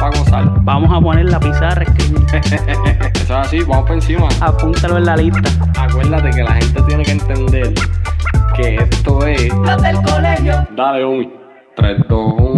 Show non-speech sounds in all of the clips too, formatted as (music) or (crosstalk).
Para gozar. Vamos a poner la pizarra, escribir. (laughs) Eso es así, vamos por encima. Apúntalo en la lista. Acuérdate que la gente tiene que entender que esto es. Los del colegio. Dale, Omi. 3, 2, 1.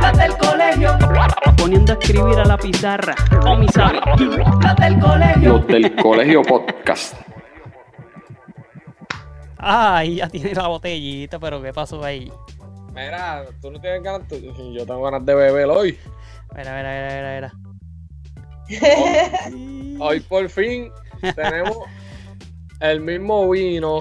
Las del colegio. Poniendo a escribir a la pizarra. O mi sabe. Las del colegio. Los del colegio podcast. Ay, ya tiene la botellita, pero ¿qué pasó ahí? Mira, tú no tienes ganas. tú- Yo tengo ganas de beber hoy. Mira, mira, mira, mira, mira. Hoy por fin tenemos el mismo vino.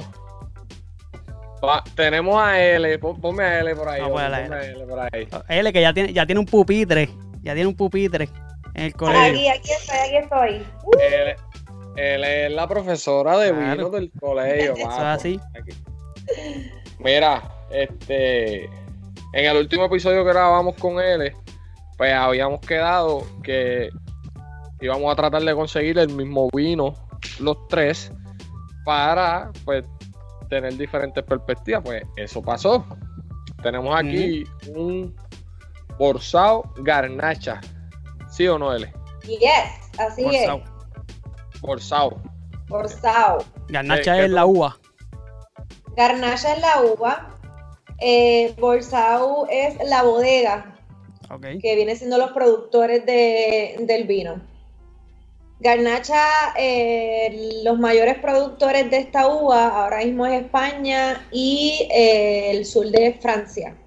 Tenemos a L, pon- ponme a L por ahí. Vamos a ponme la a L por ahí. Él que ya tiene, ya tiene un pupitre. Ya tiene un pupitre en el colegio. Aquí, aquí estoy, aquí estoy. Él, él es la profesora de Claro. vino del colegio. Eso es así. Aquí. Mira, este. En el último episodio que grabamos con él, pues habíamos quedado que íbamos a tratar de conseguir el mismo vino, los tres, para pues tener diferentes perspectivas. Pues eso pasó. Tenemos aquí un Borsao Garnacha. ¿Sí o no, L? Yes, así Forzado. es. Borsao. Forzado. Garnacha Eh, ¿qué es la uva. Garnacha es la uva. Eh, Borsau es la bodega, que viene siendo los productores de- del vino. Garnacha, eh, los mayores productores de esta uva ahora mismo es España y eh, el sur de Francia.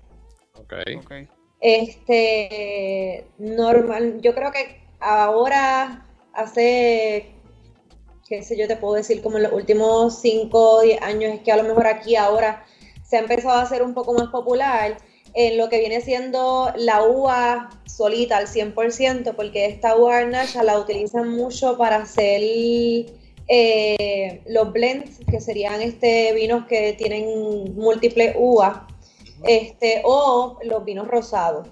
Ok. Ok. Este, normal, yo creo que ahora, hace, qué sé yo, te puedo decir, como en los últimos 5 o 10 años, es que a lo mejor aquí ahora se ha empezado a hacer un poco más popular en lo que viene siendo la uva solita al 100%, porque esta uva garnacha la utilizan mucho para hacer eh, los blends, que serían este vinos que tienen múltiples uvas, este, o los vinos rosados.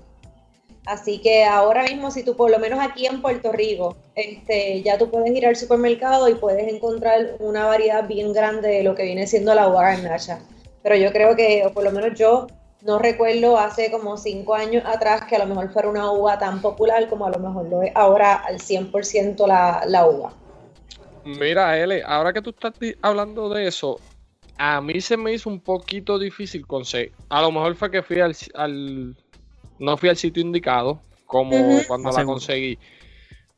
Así que ahora mismo, si tú por lo menos aquí en Puerto Rico, este, ya tú puedes ir al supermercado y puedes encontrar una variedad bien grande de lo que viene siendo la uva garnacha. Pero yo creo que, o por lo menos yo, no recuerdo hace como cinco años atrás que a lo mejor fuera una uva tan popular como a lo mejor lo es ahora al 100% la, la uva. Mira, L, ahora que tú estás hablando de eso, a mí se me hizo un poquito difícil conseguir. A lo mejor fue que fui al, al- no fui al sitio indicado, como cuando Más la seguro. conseguí.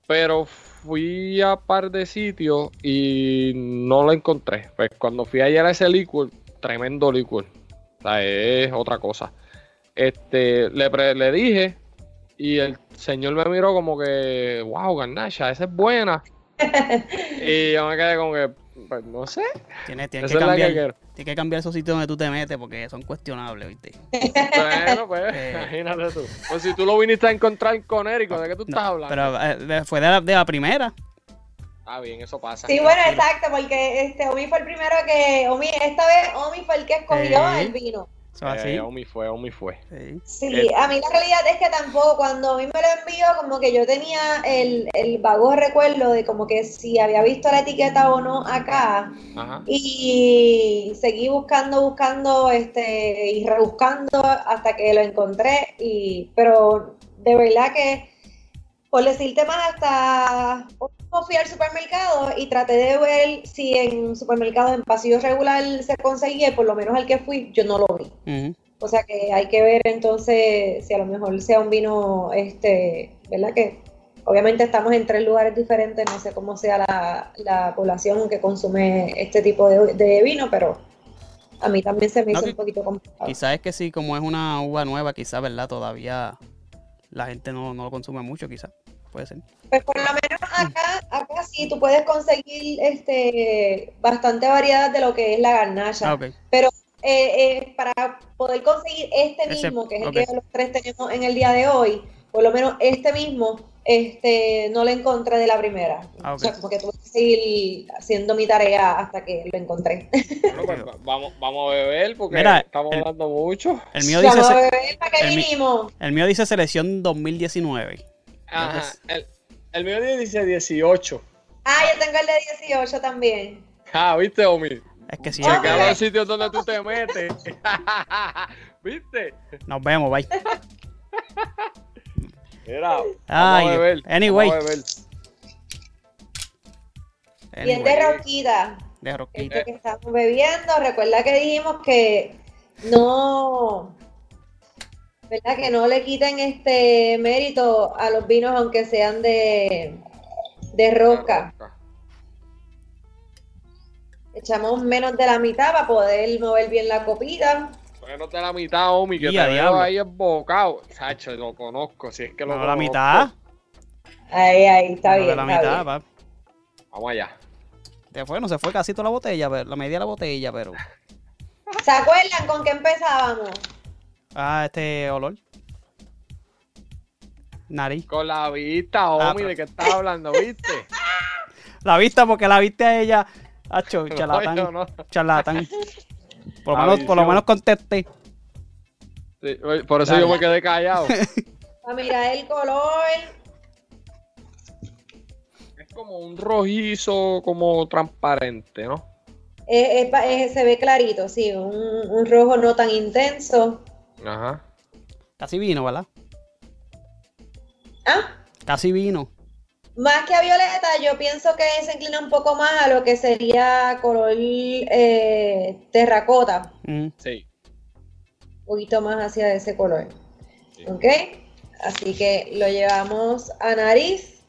Pero fui a par de sitios y no la encontré. Pues cuando fui ayer a ese licor, tremendo licor. Sea, es otra cosa. Este, le, pre- le dije y el señor me miró como que, wow, garnacha, esa es buena. (laughs) y yo me quedé como que, pues no sé. Tienes, tienes que cambiar. Tienes que cambiar esos sitios donde tú te metes porque son cuestionables, ¿viste? Bueno, pues, (laughs) Eh. imagínate tú. Pues si tú lo viniste a encontrar en Conérico, ¿de qué tú No, estás hablando? pero eh, fue de la, de la primera. Ah, bien, eso pasa. Sí, bueno, exacto, porque este Omi fue el primero que, Omi, esta vez Omi fue el que escogió el vino. Así. Eh, Omi fue, Omi fue. Sí. Sí, El- a mí la realidad es que tampoco, cuando mí me lo envió, como que yo tenía el, el vago recuerdo de como que si había visto la etiqueta o no acá, Ajá. y seguí buscando, buscando, este, y rebuscando hasta que lo encontré, y, pero de verdad que, por decirte más, hasta fui al supermercado y traté de ver si en supermercados en pasillo regular se conseguía, por lo menos al que fui, yo no lo vi. O sea que hay que ver entonces si a lo mejor sea un vino, este, ¿verdad? Que obviamente estamos en tres lugares diferentes, no sé cómo sea la, la población que consume este tipo de, de vino, pero a mí también se me No, hizo que- un poquito complicado. Quizás es que sí, como es una uva nueva, quizás, ¿verdad? Todavía la gente no, no lo consume mucho, quizás. Puede ser. Pues por lo menos acá, sí tú puedes conseguir este bastante variedad de lo que es la garnacha. Ah. Pero eh, eh, para poder conseguir este Ese- mismo, que es el que los tres tenemos en el día de hoy, por lo menos este mismo, este, no lo encontré de la primera. Ah. O sea, como que tuve que seguir haciendo mi tarea hasta que lo encontré. Bueno, pues, va- vamos, vamos a beber porque Mira, estamos el- hablando mucho. El mío dice, Vamos a beber, ¿para qué el vinimos? el mío dice selección 2019. Ajá. Entonces- El, el mío dice 18. Ah, yo tengo el de 18 también. Ah, ¿viste, Omi? Es que sí, Chequea los sitios donde tú te metes. (laughs) ¿Viste? nos vemos, bye. Mira, vamos Ay, a beber. anyway. Vamos a beber. Bien de Anyway, rosquita. de Esto rosquita. que estamos bebiendo, recuerda que dijimos que no, ¿verdad? Que no le quiten este mérito a los vinos aunque sean de, de rosca. Echamos menos de la mitad para poder mover bien la copita. Menos de la mitad, Omi, que Y te veo ahí embocado. Sacho, lo conozco, si es que lo No, la conozco. mitad. Ahí, ahí, está bien. de la está mitad, bien. pa. Vamos allá. Se fue, no se fue casi toda la botella, pero la media de la botella, pero. ¿Se acuerdan con qué empezábamos? Ah, este olor. Nariz. Con la vista, Ah, Omi, pero- ¿de qué estás hablando? ¿Viste? (laughs) La vista, porque la viste a ella. Hacho, (laughs) No, charlatán. no. Charlatán. (laughs) Por lo, menos, por lo visión. menos contesté. Sí, por eso Dale. yo me quedé callado. Para mirar el color. es como un rojizo, como transparente, ¿no? Es- es pa- es- se ve clarito, sí, un, un rojo no tan intenso. Ajá. Casi vino, ¿verdad? Ah, Casi vino. Más que a violeta, yo pienso que se inclina un poco más a lo que sería color eh, terracota, Mm. Sí. un poquito más hacia ese color. Sí. ¿Ok? Así que lo llevamos a nariz.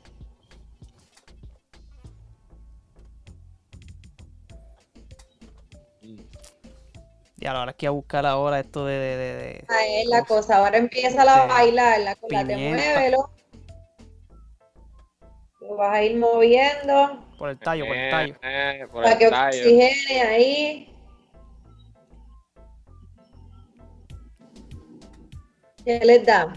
Ya, la verdad es que a buscar ahora esto de. de, de- de- Ahí es la cosa. Ahora empieza a Este, bailar, la cola te muévelo. Lo vas a ir moviendo por el tallo, por el Eh, tallo. eh, por para el que tallo. oxigene ahí. ¿Qué les da?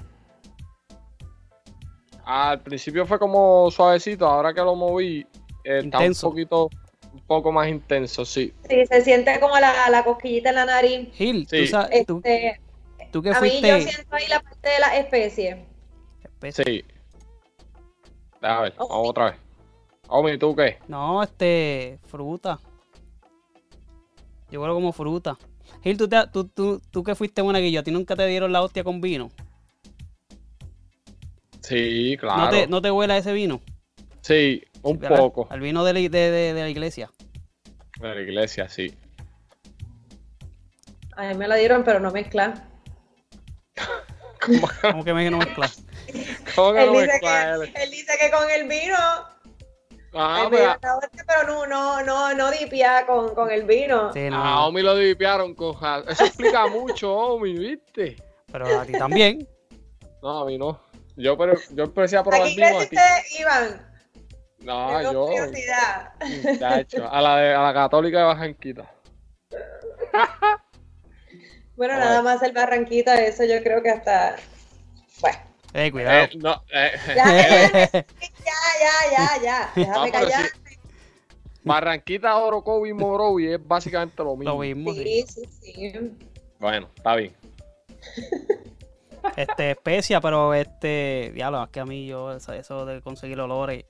Al principio fue como suavecito, ahora que lo moví, eh, está un Intenso. poquito, un poco más intenso, sí. Sí, se siente como la, la cosquillita en la nariz. Gil, Sí. tú, sabes, tú, Este, tú que a mí yo fuiste. siento ahí la parte de la especie. Espe- Sí. A ver, Oh, vamos sí. otra vez. Omi, ¿tú qué? No, este. Fruta. Yo creo como fruta. Gil, tú, te- tú, tú, tú que fuiste una que yo, ¿a ti nunca te dieron la hostia con vino? Sí, claro. ¿No, te, ¿No te huele a ese vino? Sí, un poco. Al vino de la, de, de- de la iglesia. De la iglesia, sí. A mí me la dieron, pero no mezcla. (laughs) ¿Cómo, Como que me no mezcla. Cómo que Él no dice que, él dice que con el vino, Ah, me pero no, no, no, no dipia con, con el vino. Sí, no. a Omi lo divipiaron con Eso explica (laughs) mucho, Omi, ¿viste? Pero a ti también. No, a mí no. Yo, pero, yo empecé a probar Aquí vino aquí. Iván. No, Tengo yo. curiosidad. muchacho, a la, de, a la católica de Bajanquita. (laughs) Bueno, nada más el Barranquita, eso yo creo que hasta. Bueno, Eh, cuidado. Eh, no, eh, (laughs) ya, ya, ya, ya, (laughs) ya, ya. Déjame No, callar. Barranquita, Orocovi y Morovi es básicamente lo mismo. Lo mismo. sí. Sí, sí, sí. Bueno, está bien. (laughs) Este, especia, pero este. Diablo, es que a mí yo, eso, eso de conseguir olores.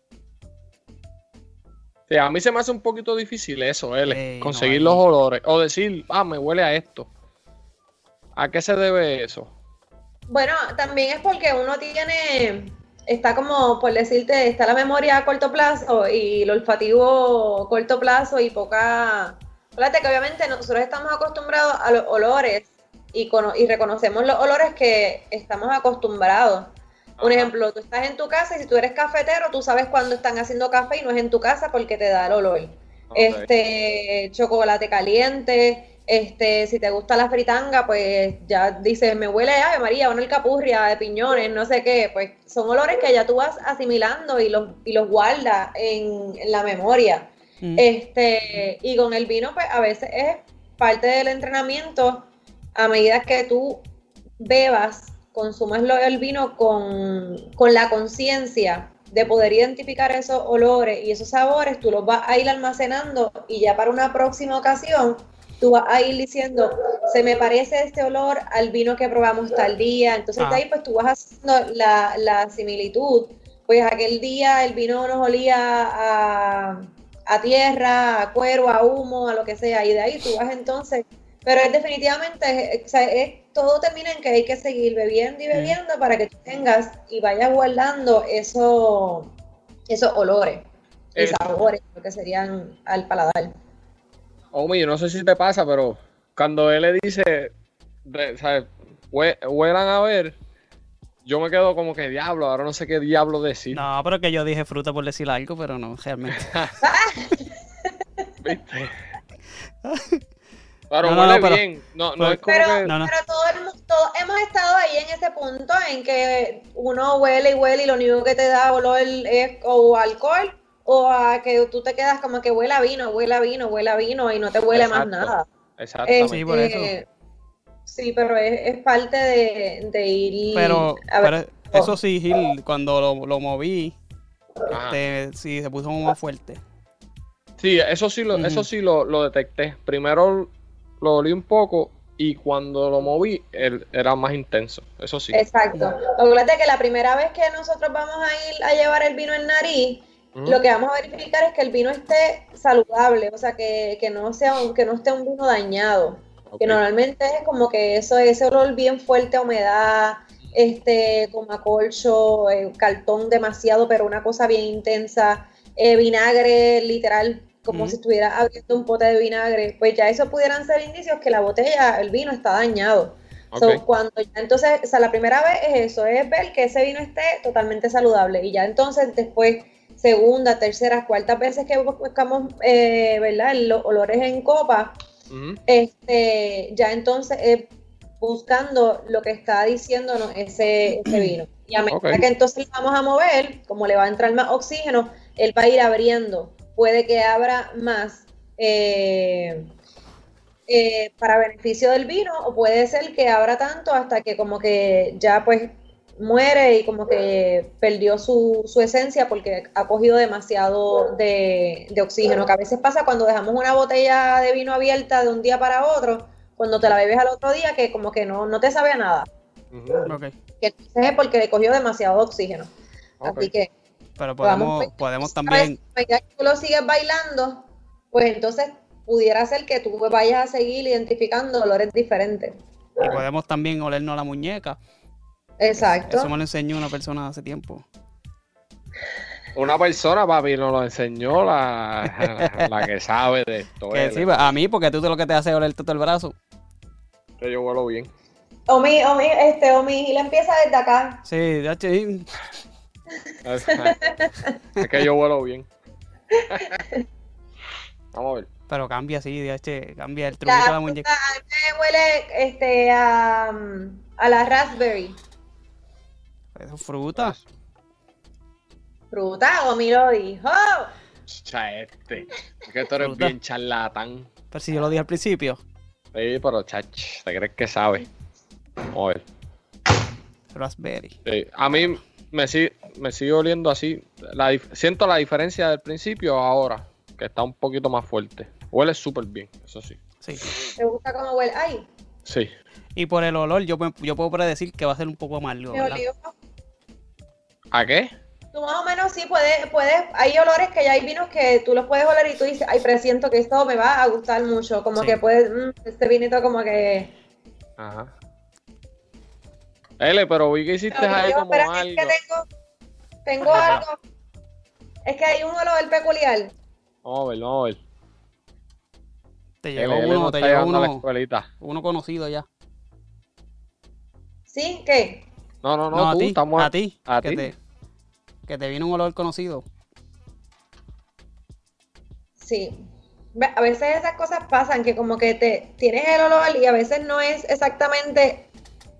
Sí, a mí se me hace un poquito difícil eso, L, Ey, conseguir no, los olores. O decir, ah, me huele a esto. ¿A qué se debe eso? Bueno, también es porque uno tiene, está como, por decirte, está la memoria a corto plazo y el olfativo a corto plazo y poca... Fíjate que obviamente nosotros estamos acostumbrados a los olores y, cono- y reconocemos los olores que estamos acostumbrados. Un ejemplo, tú estás en tu casa y si tú eres cafetero, tú sabes cuándo están haciendo café y no es en tu casa porque te da el olor. Este, chocolate caliente, este, si te gusta la fritanga, pues ya dices, me huele a María, una alcapurria de piñones, no sé qué, pues son olores que ya tú vas asimilando y los, y los guardas en, en la memoria. Mm. Este, y con el vino, pues a veces es parte del entrenamiento a medida que tú bebas, consumas el vino con, con la conciencia de poder identificar esos olores y esos sabores, tú los vas a ir almacenando y ya para una próxima ocasión tú vas a ir diciendo, se me parece este olor al vino que probamos tal día, entonces Ah. de ahí pues tú vas haciendo la, la similitud, pues aquel día el vino nos olía a, a tierra, a cuero, a humo, a lo que sea, y de ahí tú vas entonces, pero es definitivamente, o sea, es- todo termina en que hay que seguir bebiendo y bebiendo para que tú tengas y vayas guardando eso, esos olores y sabores, lo que serían al paladar. Omi, yo no sé si te pasa, pero cuando él le dice, de- ¿sabes? Hue- Huelan a ver, yo me quedo como que diablo, ahora no sé qué diablo decir. No, pero que yo dije fruta por decir algo, pero no, realmente. ¿Viste? (laughs) Pero No, huele no, bien. No, no pero- es como Pero, que. No, no. pero todos hemos estado ahí en ese punto en que uno huele y huele y lo único que te da olor es o alcohol o a que tú te quedas como que huele a vino, huele a vino, huele a vino y no te huele más Exacto. nada. Exactamente. Sí, por eso. Este, Sí, pero es, es parte de, de ir Pero, a ver, pero eso sí, Gil, cuando lo, lo moví, Ajá. te- sí, se puso más fuerte. Sí, eso sí, lo, eso sí lo, lo detecté. Primero lo olí un poco y cuando lo moví él- era más intenso. Eso sí. Exacto. Lo que pasa es que la primera vez que nosotros vamos a ir a llevar el vino en nariz, Lo que vamos a verificar es que el vino esté saludable, o sea, que, que no sea un- que no esté un vino dañado. Que normalmente es como que eso, ese olor bien fuerte a humedad, este, como a colcho, eh, cartón demasiado, pero una cosa bien intensa, eh, vinagre literal, como si estuviera abriendo un pote de vinagre, pues ya eso pudieran ser indicios que la botella, el vino está dañado. So, cuando ya entonces, o sea, la primera vez es eso, es ver que ese vino esté totalmente saludable. Y ya entonces después, segunda, tercera, cuartas veces que buscamos, eh, ¿verdad? Los olores en copa, este, ya entonces es buscando lo que está diciéndonos ese, ese (clears throat) vino. Y a medida que entonces lo vamos a mover, como le va a entrar más oxígeno, él va a ir abriendo. Puede que abra más eh, eh, para beneficio del vino, o puede ser que abra tanto hasta que como que ya pues muere y como que perdió su, su esencia porque ha cogido demasiado de, de oxígeno, que a veces pasa cuando dejamos una botella de vino abierta de un día para otro, cuando te la bebes al otro día, que como que no, no te sabe a nada, que es porque le cogió demasiado oxígeno. Así que Pero Podamos podemos, ¿sabes? también, A medida que tú lo sigues bailando, pues entonces pudiera ser que tú vayas a seguir identificando olores diferentes. y podemos también olernos la muñeca. Exacto. Eso me lo enseñó una persona hace tiempo. Una persona, papi, nos lo enseñó la, la que sabe de esto. Que sí, a mí, porque tú te lo que te hace es oler todo el brazo. que yo vuelo bien. Omi, Omi, este, Omi Gil empieza desde acá. Sí, ya, sí. es que yo vuelo bien. Vamos a ver. pero cambia, sí, DH, cambia el truquito de la muñeca. a mí me huele este, a, a la raspberry. Eso es fruta. Fruta, Omi lo dijo. Cha este. Es que tú eres Fruta. bien charlatán. Pero si yo lo dije al principio. Sí, pero chach, ¿te crees que sabe? Vamos a ver. Raspberry. Sí, A mí me sigue, me sigue oliendo así. La dif- siento la diferencia del principio a ahora, que está un poquito más fuerte. Huele súper bien, eso sí. Sí. ¿Te gusta cómo huele? Ay, Sí. Y por el olor, yo, me- yo puedo predecir que va a ser un poco amargo. me ¿verdad? olió. ¿A qué? Tú más o menos sí puedes, puedes, hay olores que ya hay vinos que tú los puedes oler y tú dices, ay, presiento que esto me va a gustar mucho, como Sí. que puedes, mm, este vinito como que... Ajá. L, pero vi que hiciste Pero ahí yo, como algo. es que tengo, tengo algo, es que hay un olor peculiar. Vamos a ver, vamos a ver. Te L, llegó L uno, no te llegó llegando a la uno, escuelita. uno conocido ya. ¿Sí? ¿Qué? No, no, no, No, a tú, ti. estamos A ti. a que ti. Te, que te vino un olor conocido. Sí. A veces esas cosas pasan que como que te tienes el olor y a veces no es exactamente,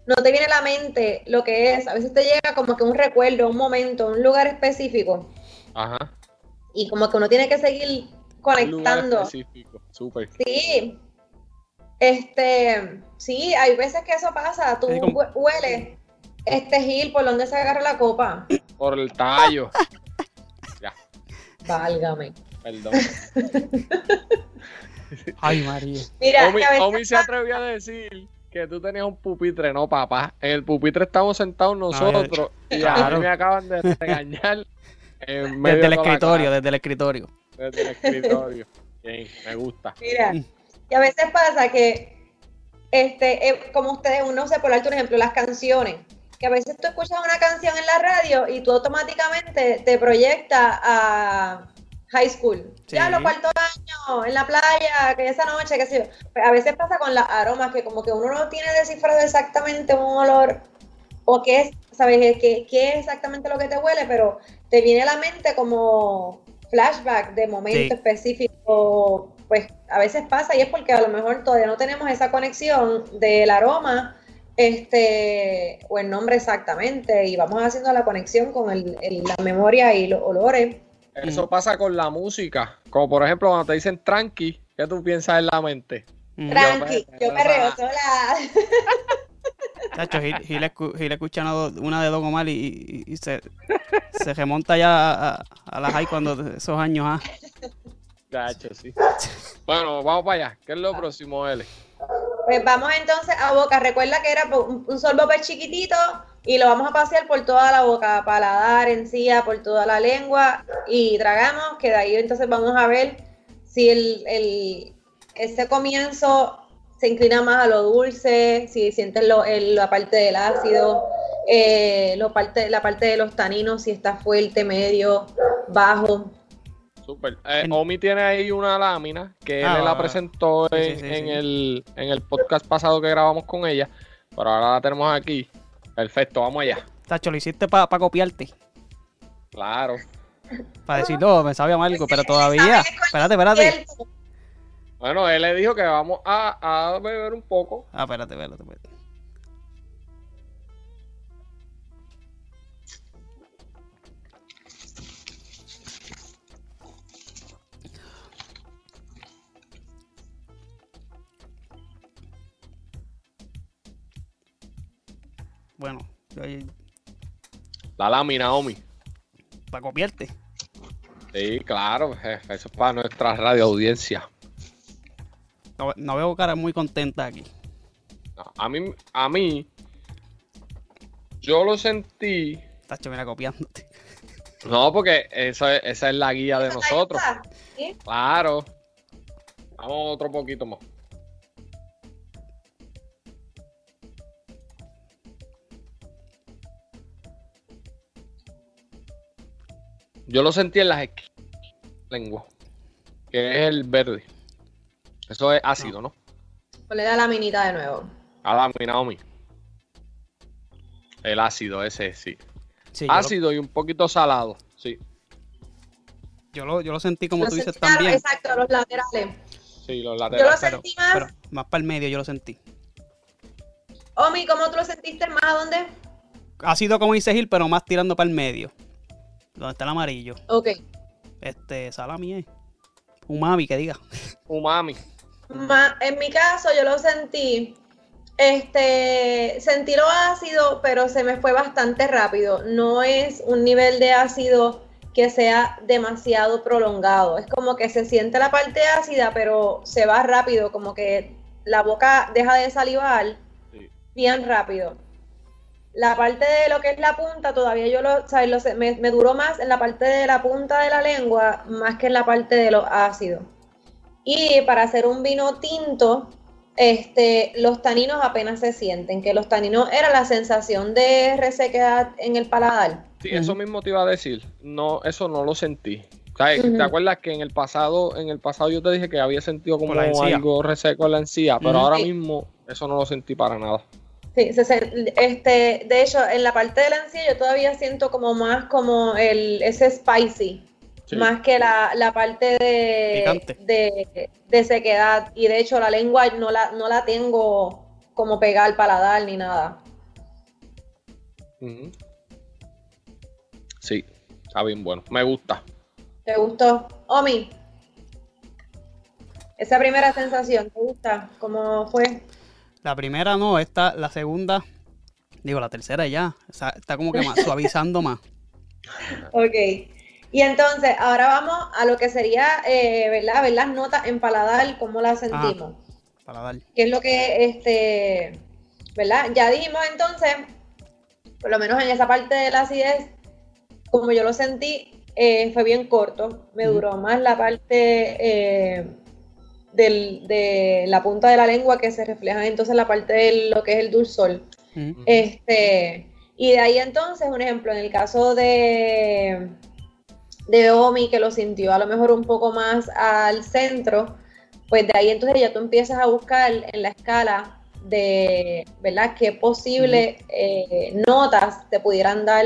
no te viene a la mente lo que es. A veces te llega como que un recuerdo, un momento, un lugar específico Ajá. y como que uno tiene que seguir Un lugar conectando. específico. Súper. Sí. Este, sí, hay veces que eso pasa. Tú hueles este gil por donde se agarra la copa. Por el tallo. (laughs) ya, Válgame. perdón. (laughs) Ay, María. Mira, Omi, se atrevió a decir que tú tenías un pupitre, no, papá. En el pupitre estamos sentados nosotros y a claro. mí me acaban de regañar en medio Desde el de escritorio, desde el escritorio. desde el escritorio. Bien, me gusta. Mira, y a veces pasa que, este, eh, como ustedes, uno se por alto un ejemplo, las canciones, que a veces tú escuchas una canción en la radio y tú automáticamente te proyectas a high school. Sí. Ya los cuartos años, en la playa, que esa noche, qué sé yo. Pues a veces pasa con las aromas, que como que uno no tiene descifrado exactamente un olor o qué es, ¿sabes? ¿Qué, qué es exactamente lo que te huele? Pero te viene a la mente como flashback de momento Sí. específico. Pues a veces pasa y es porque a lo mejor todavía no tenemos esa conexión del aroma este o el nombre exactamente y vamos haciendo la conexión con el- el- la memoria y los olores. Eso pasa con la música. Como por ejemplo cuando te dicen tranqui, ¿qué tú piensas en la mente? Mm. Tranqui, me- yo me- perreo sola. Tacho, (laughs) Gil, Gil escu- Gil escucha una, una de Don Omar y, y- y se, se remonta ya a, a, a la high cuando esos años. Ah. Gacho, sí. Bueno, vamos para allá. ¿Qué es lo próximo, L? Pues vamos entonces a boca. Recuerda que era un, un sorbo pues chiquitito y lo vamos a pasear por toda la boca, paladar, encía, por toda la lengua y tragamos, que de ahí entonces vamos a ver si el, el- ese comienzo se inclina más a lo dulce, si sientes lo- el- la parte del ácido, eh, parte, la parte de los taninos, si está fuerte, medio, bajo. Súper. Eh, En- Omi tiene ahí una lámina que Ah, él la presentó Sí, en, sí, en sí. El, en el podcast pasado que grabamos con ella, pero ahora la tenemos aquí. Perfecto, vamos allá. Tacho, lo hiciste para copiarte. Claro. Para decir, no, me sabía amargo, pero todavía. ¿Sabes cuál Espérate, espérate. Bueno, él le dijo que vamos a, a beber un poco. Ah, espérate, espérate. espérate. Bueno, La lámina, Omi. para copiarte. Sí, claro. Eso es para nuestra radio audiencia. No, no veo cara muy contenta aquí. No, a mí, a mí, yo lo sentí. Tacho, mira, copiándote. (laughs) No, porque esa, es- esa es la guía de nosotros. ¿Sí? Claro. Vamos otro poquito más. Yo lo sentí en las lengua, que es el verde. Eso es ácido, ¿no? Ponle la laminita de nuevo. A la Naomi. El ácido ese, sí. Sí, lo- Ácido y un poquito salado, sí. yo, lo, yo lo sentí como Lo tú dices claro, también. Exacto, los laterales. Sí, los Yo lo laterales. Pero, sentí más. pero más para el medio yo lo sentí. Omi, ¿cómo tú lo sentiste más? ¿A dónde? Ha sido como dice Gil, pero más tirando para el medio. Donde está el amarillo. Ok. Este, salami es. Umami, que diga. (laughs) Umami. Ma- en mi caso, yo lo sentí. Este, sentí lo ácido, pero se me fue bastante rápido. No es un nivel de ácido que sea demasiado prolongado. Es como que se siente la parte ácida, pero se va rápido, como que la boca deja de salivar Sí. bien rápido. La parte de lo que es la punta, todavía yo lo, ¿sabes? Lo sé- me, me duró más en la parte de la punta de la lengua, más que en la parte de los ácidos. Y para hacer un vino tinto, este, los taninos apenas se sienten, que los taninos era la sensación de resequedad en el paladar. Sí, eso mismo te iba a decir. No, eso no lo sentí. ¿Sabes? ¿Te acuerdas que en el pasado, en el pasado yo te dije que había sentido como algo reseco en la encía? Pero ahora mismo eso no lo sentí para nada. Sí, se sen- este, de hecho, en la parte de la encía yo todavía siento como más como el, ese spicy, Sí. más que la, la parte de, de, de sequedad. Y de hecho la lengua no la, no la tengo como pegada al paladar ni nada. Sí, está bien bueno. Me gusta. ¿Te gustó? Omi, esa primera sensación, ¿te gusta? ¿Cómo fue? La primera no, esta, la segunda, digo, la tercera ya. está como que más, (laughs) suavizando más. Ok. Y entonces, ahora vamos a lo que sería, eh, ¿verdad? Ver las notas en paladar, cómo las sentimos. Para dar. que es lo que, este, ¿verdad? Ya dijimos entonces, por lo menos en esa parte de la acidez, como yo lo sentí, eh, fue bien corto. Me duró más la parte eh, del- de la punta de la lengua que se refleja entonces la parte de lo que es el dulzor. Ujú. Este, y de ahí entonces, un ejemplo, en el caso de, de Omi, que lo sintió a lo mejor un poco más al centro, pues de ahí entonces ya tú empiezas a buscar en la escala de, ¿verdad?, qué posibles eh, notas te pudieran dar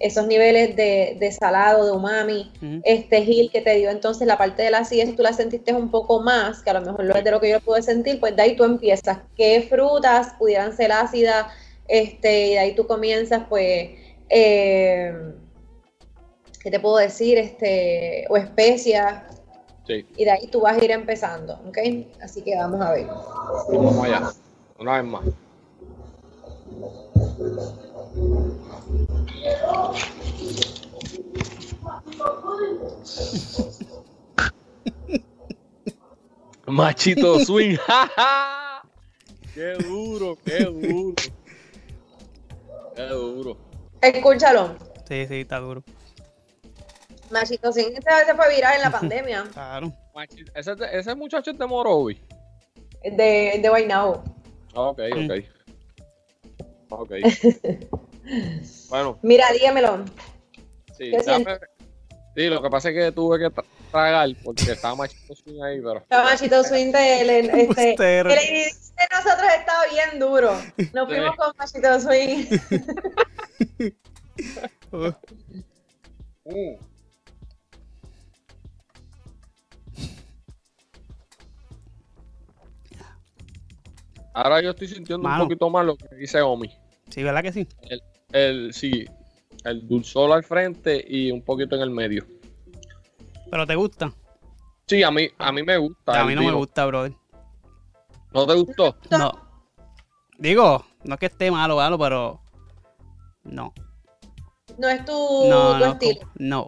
esos niveles de, de salado, de umami, este Gil que te dio entonces la parte de la acidez, tú la sentiste un poco más, que a lo mejor lo es de lo que yo pude sentir, pues de ahí tú empiezas. ¿Qué frutas pudieran ser ácidas? Este, y de ahí tú comienzas, pues, eh, ¿qué te puedo decir? Este, o especias, Sí, y de ahí tú vas a ir empezando, ¿ok? Así que vamos a ver. vamos allá. Una vez más. Machito swing. ¡ja, ja! Qué duro, qué duro. Qué duro. Escúchalo. Sí, sí, está duro. Machito vez se fue viral en la pandemia (laughs) Claro. Ese, ese muchacho es de Morovi. de, de Guaynabo. Ok, Mm. Ok. (laughs) Bueno, Mira, dígamelo. sí, ¿Qué dame- sí, lo que pasa es que tuve que tra- tragar porque estaba machito swing ahí, pero. (laughs) El Machito Swing de, el, este, el edificio de nosotros estaba bien duro. Nos Sí. fuimos con Machito Swing. (laughs) Uh, Mm. Ahora yo estoy sintiendo Mano. un poquito más lo que dice Omi. Sí, ¿verdad que sí? El, sí, el dulzor al frente y un poquito en el medio. Pero te gusta. Sí, a mí, a mí me gusta. A el mí no me gusta, brother. ¿No te gustó? No. Digo, no es que esté malo, malo, pero. No. No es tu, No, tu no. estilo. No.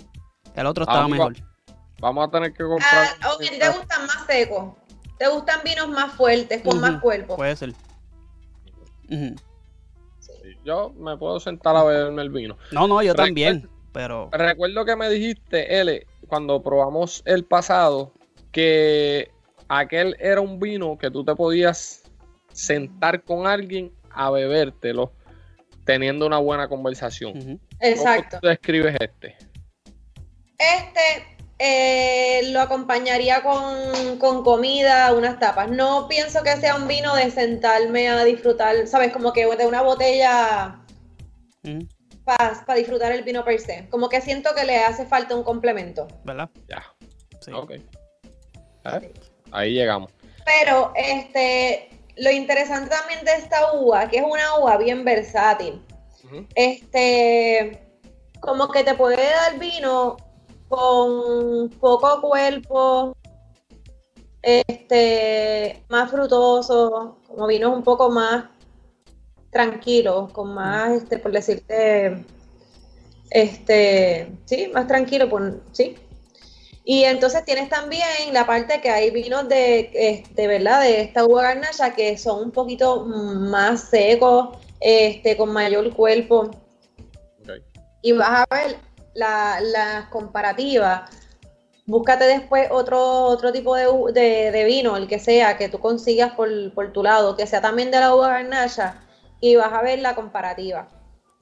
El otro Ah, estaba digo, mejor. Vamos a tener que comprar. Ah, ok, ¿te gustan más secos? ¿Te gustan vinos más fuertes, con más cuerpo? Puede ser. Ujú. Sí, Yo me puedo sentar a beberme el vino. No, no, yo también. Pero. Recuerdo que me dijiste, L, cuando probamos el pasado, que aquel era un vino que tú te podías sentar con alguien a bebértelo teniendo una buena conversación. Exacto. ¿Cómo tú describes este? Este eh, lo acompañaría con, con comida, unas tapas. No pienso que sea un vino de sentarme a disfrutar, ¿sabes? Como que de una botella Ujú. para disfrutar el vino per se. Como que siento que le hace falta un complemento. ¿Verdad? Ya, Sí. ok. ¿Eh? Ahí llegamos. Pero este, lo interesante también de esta uva, que es una uva bien versátil. Este, como que te puede dar vino con poco cuerpo, este, más frutoso, como vinos un poco más tranquilos, con más, este, por decirte, este, sí, más tranquilo, por, sí. Y entonces tienes también la parte que hay vinos de, de verdad, de esta uva garnacha que son un poquito más secos, este, con mayor cuerpo. Y vas a ver la- comparativas. Búscate después otro, otro tipo de, de- de vino, el que sea, que tú consigas por, por tu lado, que sea también de la uva garnacha, y vas a ver la comparativa.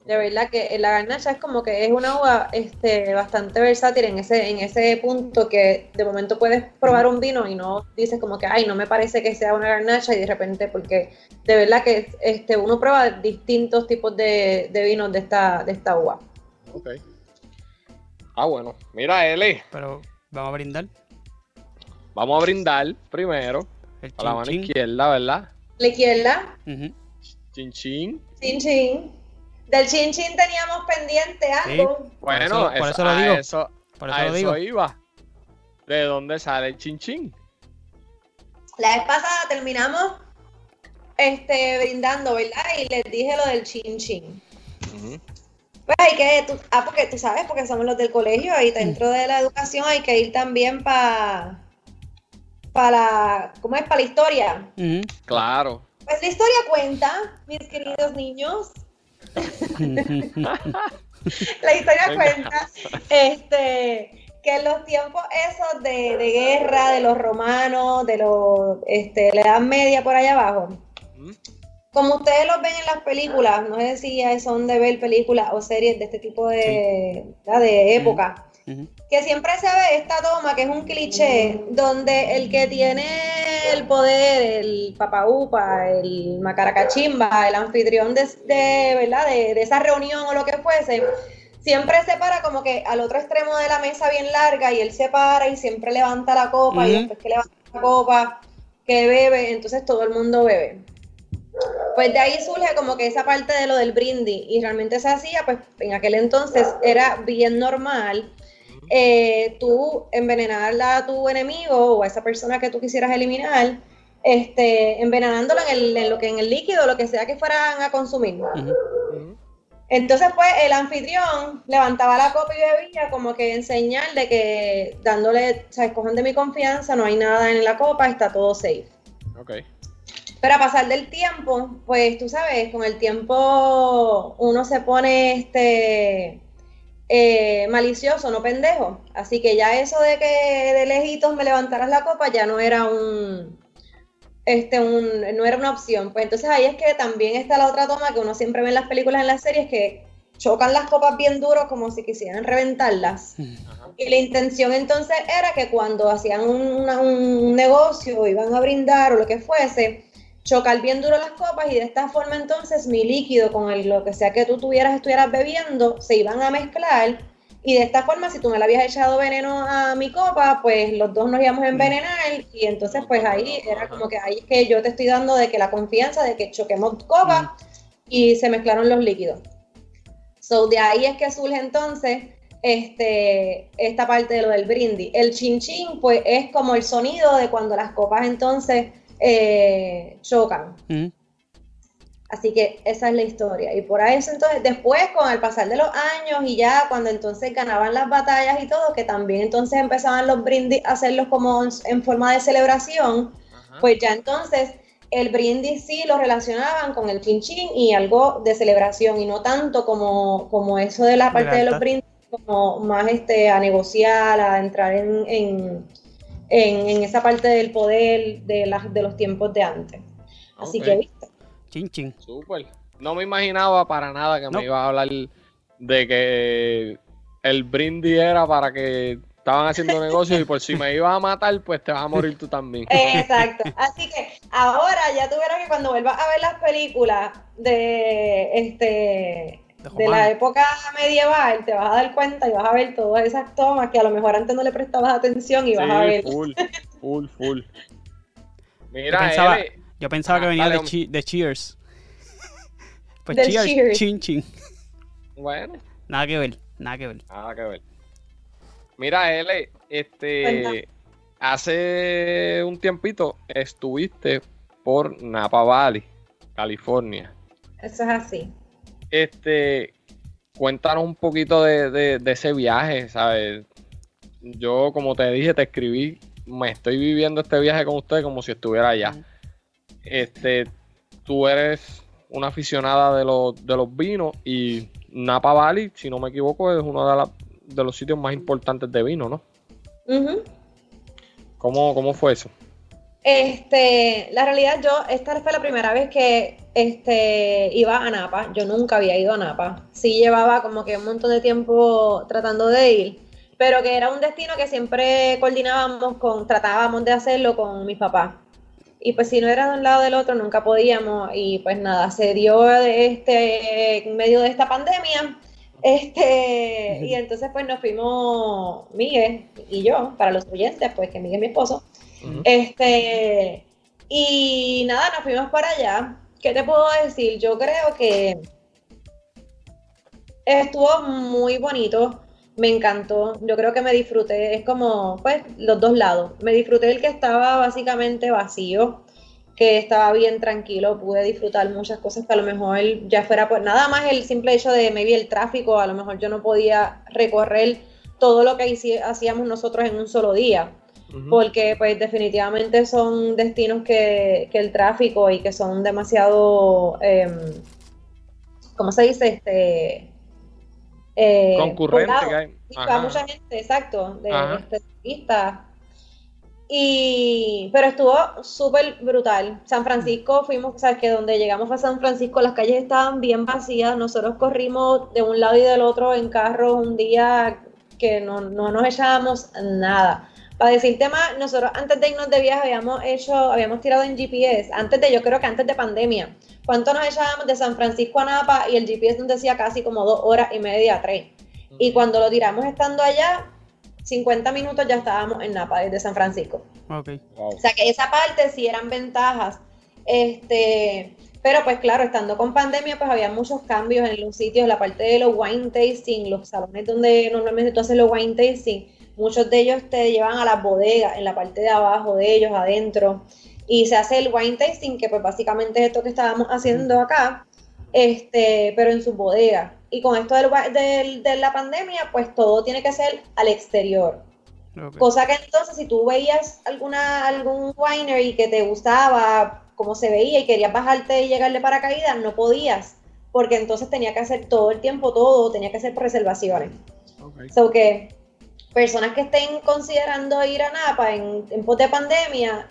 De verdad que la garnacha es como que es una uva este, bastante versátil en ese, en ese punto que de momento puedes probar un vino y no dices como que, ay, no me parece que sea una garnacha y de repente, porque de verdad que este, uno prueba distintos tipos de, de vinos de esta, de esta uva. Ah, bueno. Mira, Eli, Pero vamos a brindar. vamos a brindar primero El a la mano chin, izquierda, ¿verdad? La izquierda, Ujú. Chin chin. chin chin. Del chin chin teníamos pendiente algo. Bueno, eso- por eso lo a digo. Eso, Por eso a lo eso digo. iba. ¿De dónde sale el chin chin? La vez pasada terminamos este, brindando, ¿verdad? Y les dije lo del chin chin. Ujú. Pues hay que, tú- ah, porque tú sabes, porque somos los del colegio y dentro de la educación hay que ir también para, para, ¿cómo es? Para la historia. Claro. Pues la historia cuenta, mis queridos niños, (laughs) la historia Venga. cuenta, este, que en los tiempos esos de, de guerra, de los romanos, de los, este, la Edad Media por allá abajo. Como ustedes los ven en las películas, no sé si son de ver películas o series de este tipo de, de época, que siempre se ve esta toma, que es un cliché, donde el que tiene el poder, el papaupa, el macaracachimba, el anfitrión de, de, ¿verdad? De, de esa reunión o lo que fuese, siempre se para como que al otro extremo de la mesa bien larga y él se para y siempre levanta la copa y después que levanta la copa, que bebe, entonces todo el mundo bebe. Pues de ahí surge como que esa parte de lo del brindis y realmente se hacía, pues en aquel entonces era bien normal eh, tú envenenar a tu enemigo o a esa persona que tú quisieras eliminar, este, envenenándola en, el, en lo que en el líquido, lo que sea que fueran a consumir. Entonces, pues, el anfitrión levantaba la copa y bebía como que en señal de que dándole, o sea, escojan de mi confianza, no hay nada en la copa, está todo safe. Ok. Pero a pasar del tiempo, pues tú sabes, con el tiempo uno se pone este eh, malicioso, no pendejo. Así que ya eso de que de lejitos me levantaras la copa ya no era un este un no era una opción. Pues entonces ahí es que también está la otra toma que uno siempre ve en las películas, en las series, que chocan las copas bien duro como si quisieran reventarlas. Ajá. Y la intención entonces era que cuando hacían un, una- un negocio o iban a brindar o lo que fuese, chocar bien duro las copas y de esta forma entonces mi líquido con el, lo que sea que tú tuvieras, estuvieras bebiendo, se iban a mezclar. Y de esta forma si tú me le habías echado veneno a mi copa, pues los dos nos íbamos a envenenar. Y entonces pues ahí era como que ahí es que yo te estoy dando de que la confianza de que choquemos copas y se mezclaron los líquidos. So, de ahí es que surge entonces este, esta parte de lo del brindis. El chin chin, pues es como el sonido de cuando las copas entonces eh, chocan. Ujú. Así que esa es la historia. Y por ahí eso entonces, después con el pasar de los años y ya cuando entonces ganaban las batallas y todo, que también entonces empezaban los brindis a hacerlos como en, en forma de celebración, Ajá. pues ya entonces el brindis sí lo relacionaban con el chin chin y algo de celebración y no tanto como, como eso de la parte de los brindis, como más este a negociar, a entrar en, en, en- en esa parte del poder de, las de los tiempos de antes. Así que, ¿viste? Chin chin. Súper. No me imaginaba para nada que No. me iba a hablar de que el brindis era para que estaban haciendo negocios y por si me ibas a matar, pues te vas a morir tú también. (laughs) Exacto. Así que ahora ya tú verás que cuando vuelvas a ver las películas de este De la época medieval, te vas a dar cuenta y vas a ver todas esas tomas que a lo mejor antes no le prestabas atención y vas a ver. full, full, full. Yo Mira, pensaba, Eli, yo pensaba que Ah, venía dale, de, hombre. chi- de Cheers. (laughs) Pues Cheers, Cheers. chin chin. bueno, Nada que ver, nada que ver. nada que ver. Mira, Eli, este, Cuenta. hace un tiempito estuviste por Napa Valley, California. Eso es así. Este, cuéntanos un poquito de, de- de ese viaje, ¿sabes? Yo, como te dije, te escribí, me estoy viviendo este viaje con usted como si estuviera allá. Este, tú eres una aficionada de los, de los vinos y Napa Valley, si no me equivoco, es uno de, la- de los sitios más importantes de vino, ¿no? Ujú. ¿Cómo, cómo fue eso? Este, la realidad yo, esta fue la primera vez que este, iba a Napa. Yo nunca había ido a Napa. Sí llevaba como que un montón de tiempo tratando de ir, pero que era un destino que siempre coordinábamos con, tratábamos de hacerlo con mis papás. Y pues si no era de un lado o del otro, nunca podíamos. Y pues nada, se dio este, en medio de esta pandemia. Este, y entonces pues nos fuimos Miguel y yo, para los oyentes, pues que Miguel es mi esposo. Este, y nada, nos fuimos para allá. ¿Qué te puedo decir? Yo creo que estuvo muy bonito, me encantó. Yo creo que me disfruté, es como, pues, los dos lados. Me disfruté el que estaba básicamente vacío, que estaba bien tranquilo, pude disfrutar muchas cosas que a lo mejor ya fuera, pues, nada más el simple hecho de maybe el tráfico, a lo mejor yo no podía recorrer todo lo que hacíamos nosotros en un solo día porque pues definitivamente son destinos que, el tráfico y que son demasiado, eh, ¿cómo se dice? Este, eh, Concurrente que mucha gente, exacto, de, Y, pero estuvo súper brutal. San Francisco, fuimos, o sea, que donde llegamos a San Francisco, las calles estaban bien vacías. Nosotros corrimos de un lado y del otro en carro un día que no, no nos echábamos nada. Para decirte más, nosotros antes de irnos de viaje habíamos hecho, habíamos tirado en GPS, antes de, yo creo que antes de pandemia. ¿Cuánto nos echábamos de San Francisco a Napa y el GPS nos decía casi como dos horas y media, tres? Y cuando lo tiramos estando allá, 50 minutos ya estábamos en Napa desde San Francisco. Okay. O sea que esa parte sí eran ventajas. Este, pero pues claro, estando con pandemia, pues había muchos cambios en los sitios, la parte de los wine tasting, los salones donde normalmente tú haces los wine tasting Muchos de ellos te llevan a las bodegas, en la parte de abajo de ellos, adentro. Y se hace el wine tasting, que pues básicamente es esto que estábamos haciendo acá, este, pero en su bodega. Y con esto del, de la pandemia, pues todo tiene que ser al exterior. Cosa que entonces si tú veías alguna, algún winery que te gustaba, cómo se veía y querías bajarte y llegarle para caída, no podías, porque entonces tenía que hacer todo el tiempo todo, tenía que hacer reservaciones. Okay. So que personas que estén considerando ir a Napa en tiempos de pandemia,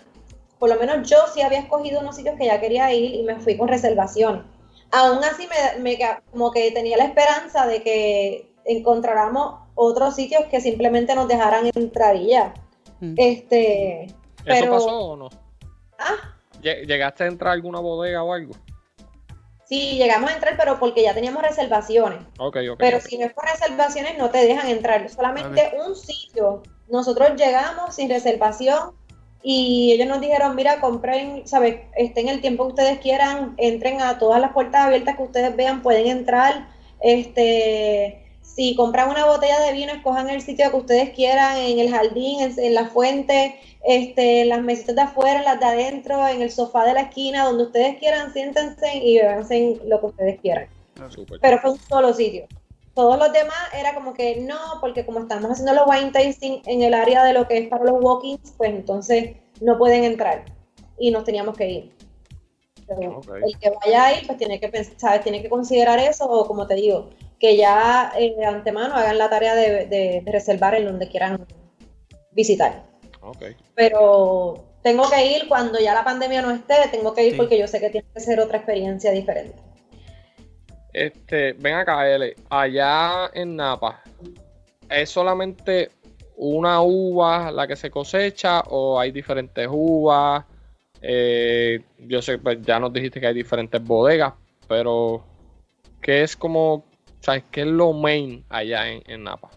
por lo menos yo sí había escogido unos sitios que ya quería ir y me fui con reservación. Aún así, me, como que tenía la esperanza de que encontráramos otros sitios que simplemente nos dejaran entrar y ya. Mm. Este, ¿Eso pasó o no? ¿Ah? ¿Llegaste a entrar a alguna bodega o algo? Sí, llegamos a entrar, pero porque ya teníamos reservaciones. pero si no es por reservaciones, no te dejan entrar. Solamente un sitio. Nosotros llegamos sin reservación y ellos nos dijeron, mira, compren, ¿sabes? Estén el tiempo que ustedes quieran, entren a todas las puertas abiertas que ustedes vean, pueden entrar. Este, si compran una botella de vino, escojan el sitio que ustedes quieran, en el jardín, en, la fuente, este, las mesitas de afuera, las de adentro, en el sofá de la esquina, donde ustedes quieran, siéntense y bebanse lo que ustedes quieran. Ah, Pero fue un solo sitio. Todos los demás era como que no, porque como estamos haciendo los wine tasting en el área de lo que es para los walk-ins, pues entonces no pueden entrar y nos teníamos que ir. El que vaya a ir, pues tiene que pensar, tiene que considerar eso, o como te digo, que ya eh, de antemano hagan la tarea de, reservar en donde quieran visitar. Pero tengo que ir cuando ya la pandemia no esté, tengo que ir porque yo sé que tiene que ser otra experiencia diferente. Este, ven acá, L, allá en Napa, ¿es solamente una uva la que se cosecha o hay diferentes uvas? Eh, yo sé, pues ya nos dijiste que hay diferentes bodegas, pero ¿qué es como ¿Sabes qué es lo main allá en, Napa?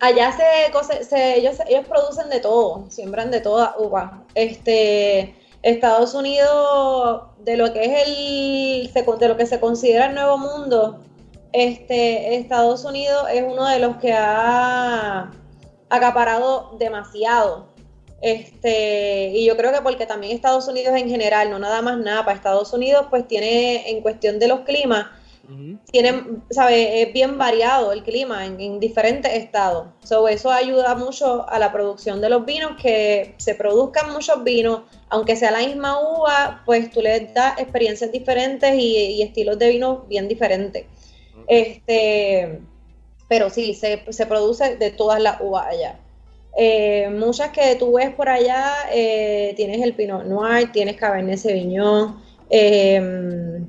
Allá se, ellos, ellos producen de todo, siembran de toda uva. Este, Estados Unidos, de lo que es el, de lo que se considera el nuevo mundo, este, Estados Unidos es uno de los que ha acaparado demasiado. Este, y yo creo que porque también Estados Unidos en general, no nada más Napa, Estados Unidos pues tiene en cuestión de los climas, tienen, sabe, es bien variado el clima en, diferentes estados. So, eso ayuda mucho a la producción de los vinos, que se produzcan muchos vinos, aunque sea la misma uva, pues tú le das experiencias diferentes y, estilos de vino bien diferentes. Este, pero sí, se, produce de todas las uvas allá. Eh, muchas que tú ves por allá, eh, tienes el Pinot Noir, tienes Cabernet Sauvignon, Eh,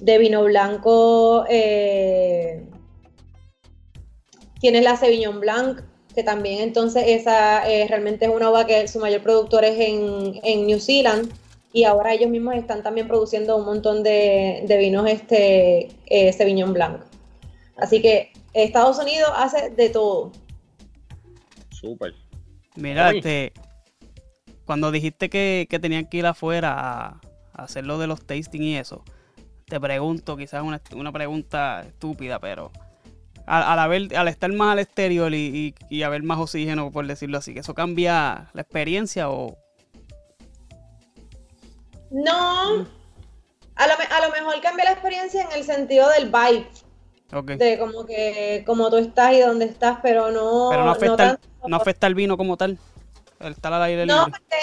de vino blanco eh, tienes la Sauvignon Blanc, que también entonces esa eh, realmente es una uva que su mayor productor es en, en, New Zealand y ahora ellos mismos están también produciendo un montón de, de vinos este eh, Sauvignon Blanc. Así que Estados Unidos hace de todo. Súper. Mira, este, cuando dijiste que, que, tenían que ir afuera a, a hacer lo de los tasting y eso, te pregunto, quizás una, una pregunta estúpida, pero al, al, haber, al estar más al exterior y, y, y, haber más oxígeno, por decirlo así, ¿que eso cambia la experiencia o...? No, a lo, a lo mejor cambia la experiencia en el sentido del vibe. Okay. De como que como tú estás y dónde estás, pero no... Pero no afecta, no, el, no afecta el vino como tal. El estar al aire no, libre. porque,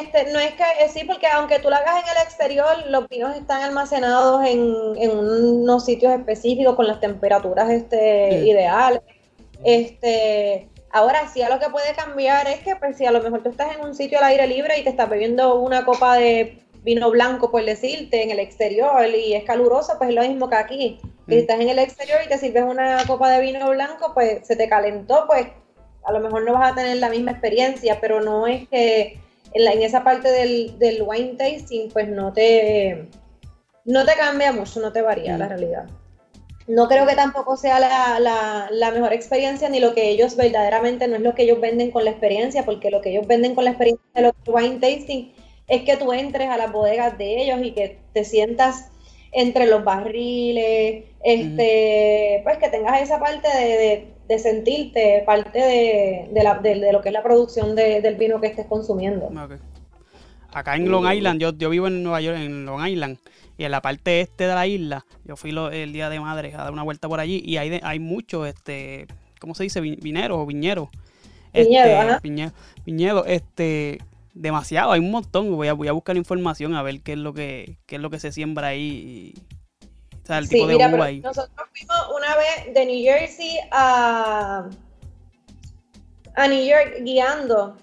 este, no es que eh, sí, porque aunque tú lo hagas en el exterior, los vinos están almacenados en, en unos sitios específicos con las temperaturas este, Sí. ideales. Este, ahora sí, a lo que puede cambiar es que pues, si a lo mejor tú estás en un sitio al aire libre y te estás bebiendo una copa de vino blanco, por decirte, en el exterior y es caluroso, pues es lo mismo que aquí. Si Mm. estás en el exterior y te sirves una copa de vino blanco, pues se te calentó, pues a lo mejor no vas a tener la misma experiencia, pero no es que en, la- en esa parte del, del wine tasting, pues no te, no te cambia mucho, no te varía Mm. la realidad. No creo que tampoco sea la, la- la mejor experiencia, ni lo que ellos verdaderamente, no es lo que ellos venden con la experiencia, porque lo que ellos venden con la experiencia de los wine tasting es que tú entres a las bodegas de ellos y que te sientas entre los barriles, este, pues que tengas esa parte de, de- de sentirte parte de, de la- de- de lo que es la producción de- del vino que estés consumiendo. Acá en Long Island, yo, yo vivo en Nueva York, en Long Island, y en la parte este de la isla, yo fui lo- el día de madre a dar una vuelta por allí, y hay, hay muchos, este, ¿cómo se dice? Vi- Vineros o viñeros. Viñedo, Este, ajá. viñe- viñedo, este, demasiado, hay un montón, voy a, voy a buscar información a ver qué es lo que, qué es lo que se siembra ahí, o sea, el Sí, de mira, uva pero ahí. nosotros fuimos una vez de New Jersey a, a New York guiando.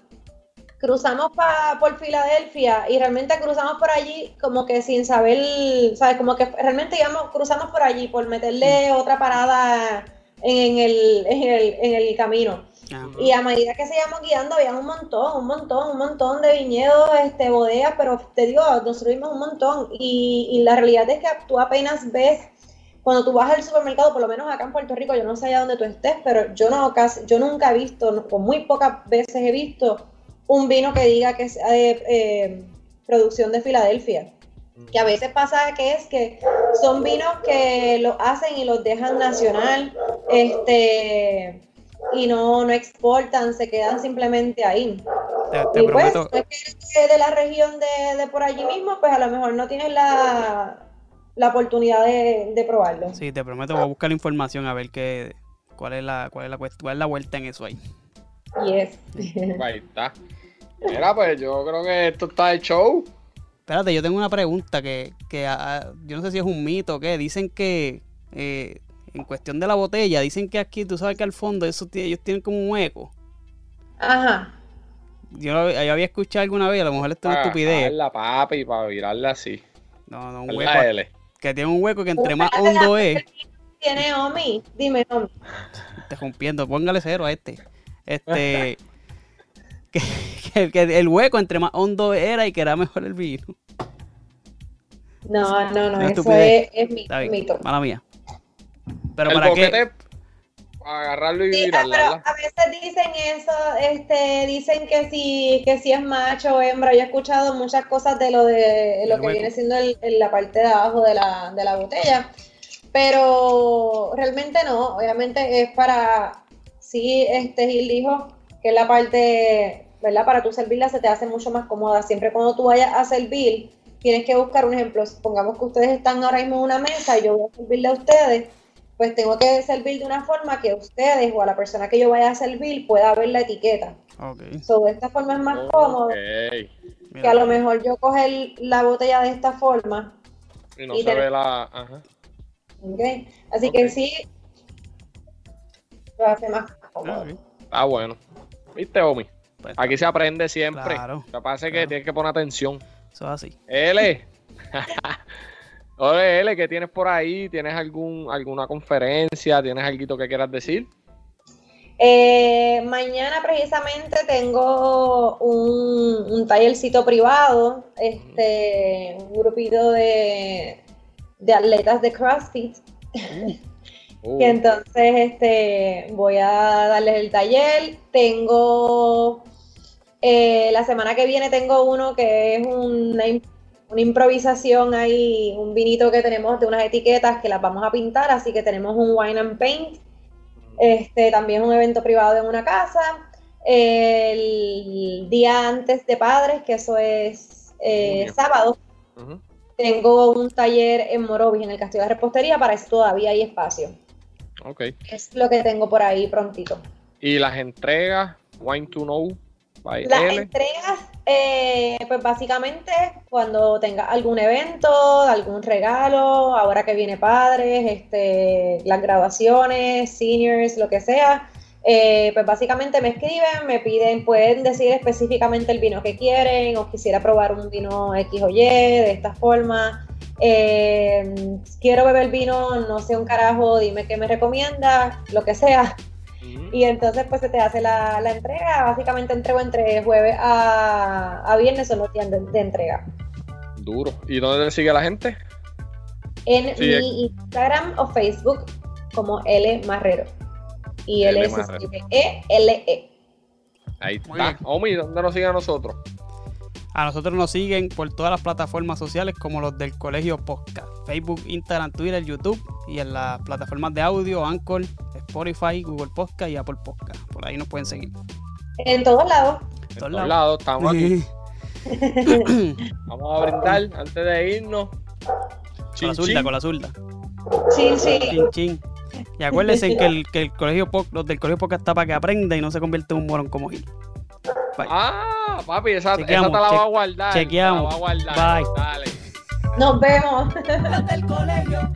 Cruzamos pa- por Filadelfia y realmente cruzamos por allí como que sin saber, ¿sabes? Como que realmente íbamos, cruzamos por allí por meterle otra parada en el, en el, en el camino. Y a medida que seguíamos guiando, había un montón, un montón, un montón de viñedos, este, bodegas, pero te digo, nosotros vimos un montón. Y, la realidad es que tú apenas ves, cuando tú vas al supermercado, por lo menos acá en Puerto Rico, yo no sé allá donde tú estés, pero yo no casi, yo nunca he visto, o muy pocas veces he visto un vino que diga que es eh, eh, producción de Filadelfia. Que a veces pasa que es que son vinos que los hacen y los dejan nacional, este, y no, no exportan, se quedan simplemente ahí. te, te y pues, prometo, si es que de la región de, de por allí mismo, pues a lo mejor no tienes la, la oportunidad de, de probarlo. sí, te prometo, voy a buscar la información a ver qué, cuál es la, cuál es la, cuál es la vuelta en eso ahí. Yes. Ahí está. Mira, pues yo creo que esto está de show. Espérate, yo tengo una pregunta que, que ah, yo no sé si es un mito o qué. Dicen que eh, en cuestión de la botella, dicen que aquí, tú sabes que al fondo eso ellos tienen como un hueco. Ajá. Yo, lo- yo había escuchado alguna vez, a lo mejor esto es una Para estupidez. la papi, para virarla así. No, no, un hueco. L. Que tiene un hueco que entre más hondo es. ¿Tiene Omi? Dime, Omi. Te rompiendo, póngale cero a este. Este. (laughs) que, que- que el hueco entre más hondo era y que era mejor el vino. No, no, no, eso es, es mito. mala mía. Pero el para qué. agarrarlo y Sí, ah, virarla, pero ¿verdad? a veces dicen eso, este, dicen que si, que si es macho o hembra. Yo he escuchado muchas cosas de lo de lo que viene siendo el- en la parte de abajo de la, de la botella. Pero realmente no, obviamente es para, sí, este Gil dijo que es la parte, ¿verdad? Para tú servirla se te hace mucho más cómoda. Siempre cuando tú vayas a servir, tienes que buscar un ejemplo. Supongamos que ustedes están ahora mismo en una mesa y yo voy a servirle a ustedes, pues tengo que servir de una forma que ustedes o a la persona que yo vaya a servir pueda ver la etiqueta. Ok. So, de esta forma es más cómodo Ok. que a lo mejor yo coger la botella de esta forma. Y no Y se tener- ve la. Ajá. ¿ok? Así que sí, lo hace más cómodo. Ok. Está bueno. ¿Viste, Omi? Pues, Aquí se aprende siempre. Claro. Lo que pasa es que Claro. tienes que poner atención. Eso es así. L, (laughs) Oye, L, ¿qué tienes por ahí? ¿Tienes algún, alguna conferencia? ¿Tienes algo que quieras decir? Eh, mañana precisamente tengo un, un tallercito privado, este, un grupito de, de atletas de CrossFit. (laughs) Uh, Que entonces este, voy a darles el taller. Tengo eh, la semana que viene tengo uno que es una, una improvisación ahí, un vinito que tenemos de unas etiquetas que las vamos a pintar, así que tenemos un wine and paint. Este también es un evento privado en una casa. El día antes de padres, que eso es eh, sábado, tengo un taller en Morovis, en el Castillo de Repostería, para eso todavía hay espacio. Ok. Es lo que tengo por ahí prontito. Y las entregas, Wine to Know, by Las L. entregas, eh, pues básicamente cuando tenga algún evento, algún regalo, ahora que viene padres, este, las graduaciones, seniors, lo que sea, eh, pues básicamente me escriben, me piden, pueden decir específicamente el vino que quieren o quisiera probar un vino X o Y de esta forma. Eh, quiero beber vino, no sé un carajo, dime qué me recomienda, lo que sea. Y entonces pues se te hace la, la entrega, básicamente entrego entre jueves a, a viernes son los días de, de entrega. Duro. ¿Y dónde te sigue la gente? En Sí, mi Instagram o Facebook como L Marrero. Y L L Marrero. escribe E-L-E. Ahí está. Omi, ¿dónde nos sigue a nosotros? A nosotros nos siguen por todas las plataformas sociales como los del Colegio Podcast. Facebook, Instagram, Twitter, YouTube y en las plataformas de audio, Anchor, Spotify, Google Podcast y Apple Podcast. Por ahí nos pueden seguir. En todos lados. En Todos todos lados. lados, estamos aquí. (coughs) Vamos a brindar antes de irnos. Con Chin, la zurda, chin. con la zurda. Sí, sí. Chin, chin. Y acuérdense que el, que el colegio los del colegio podcast está para que aprenda y no se convierta en un morón como Gil. Bye. Ah, papi, esa, esa te la voy a guardar. chequeamos. Te la voy a guardar. Bye. Dale. Nos vemos. Del colegio,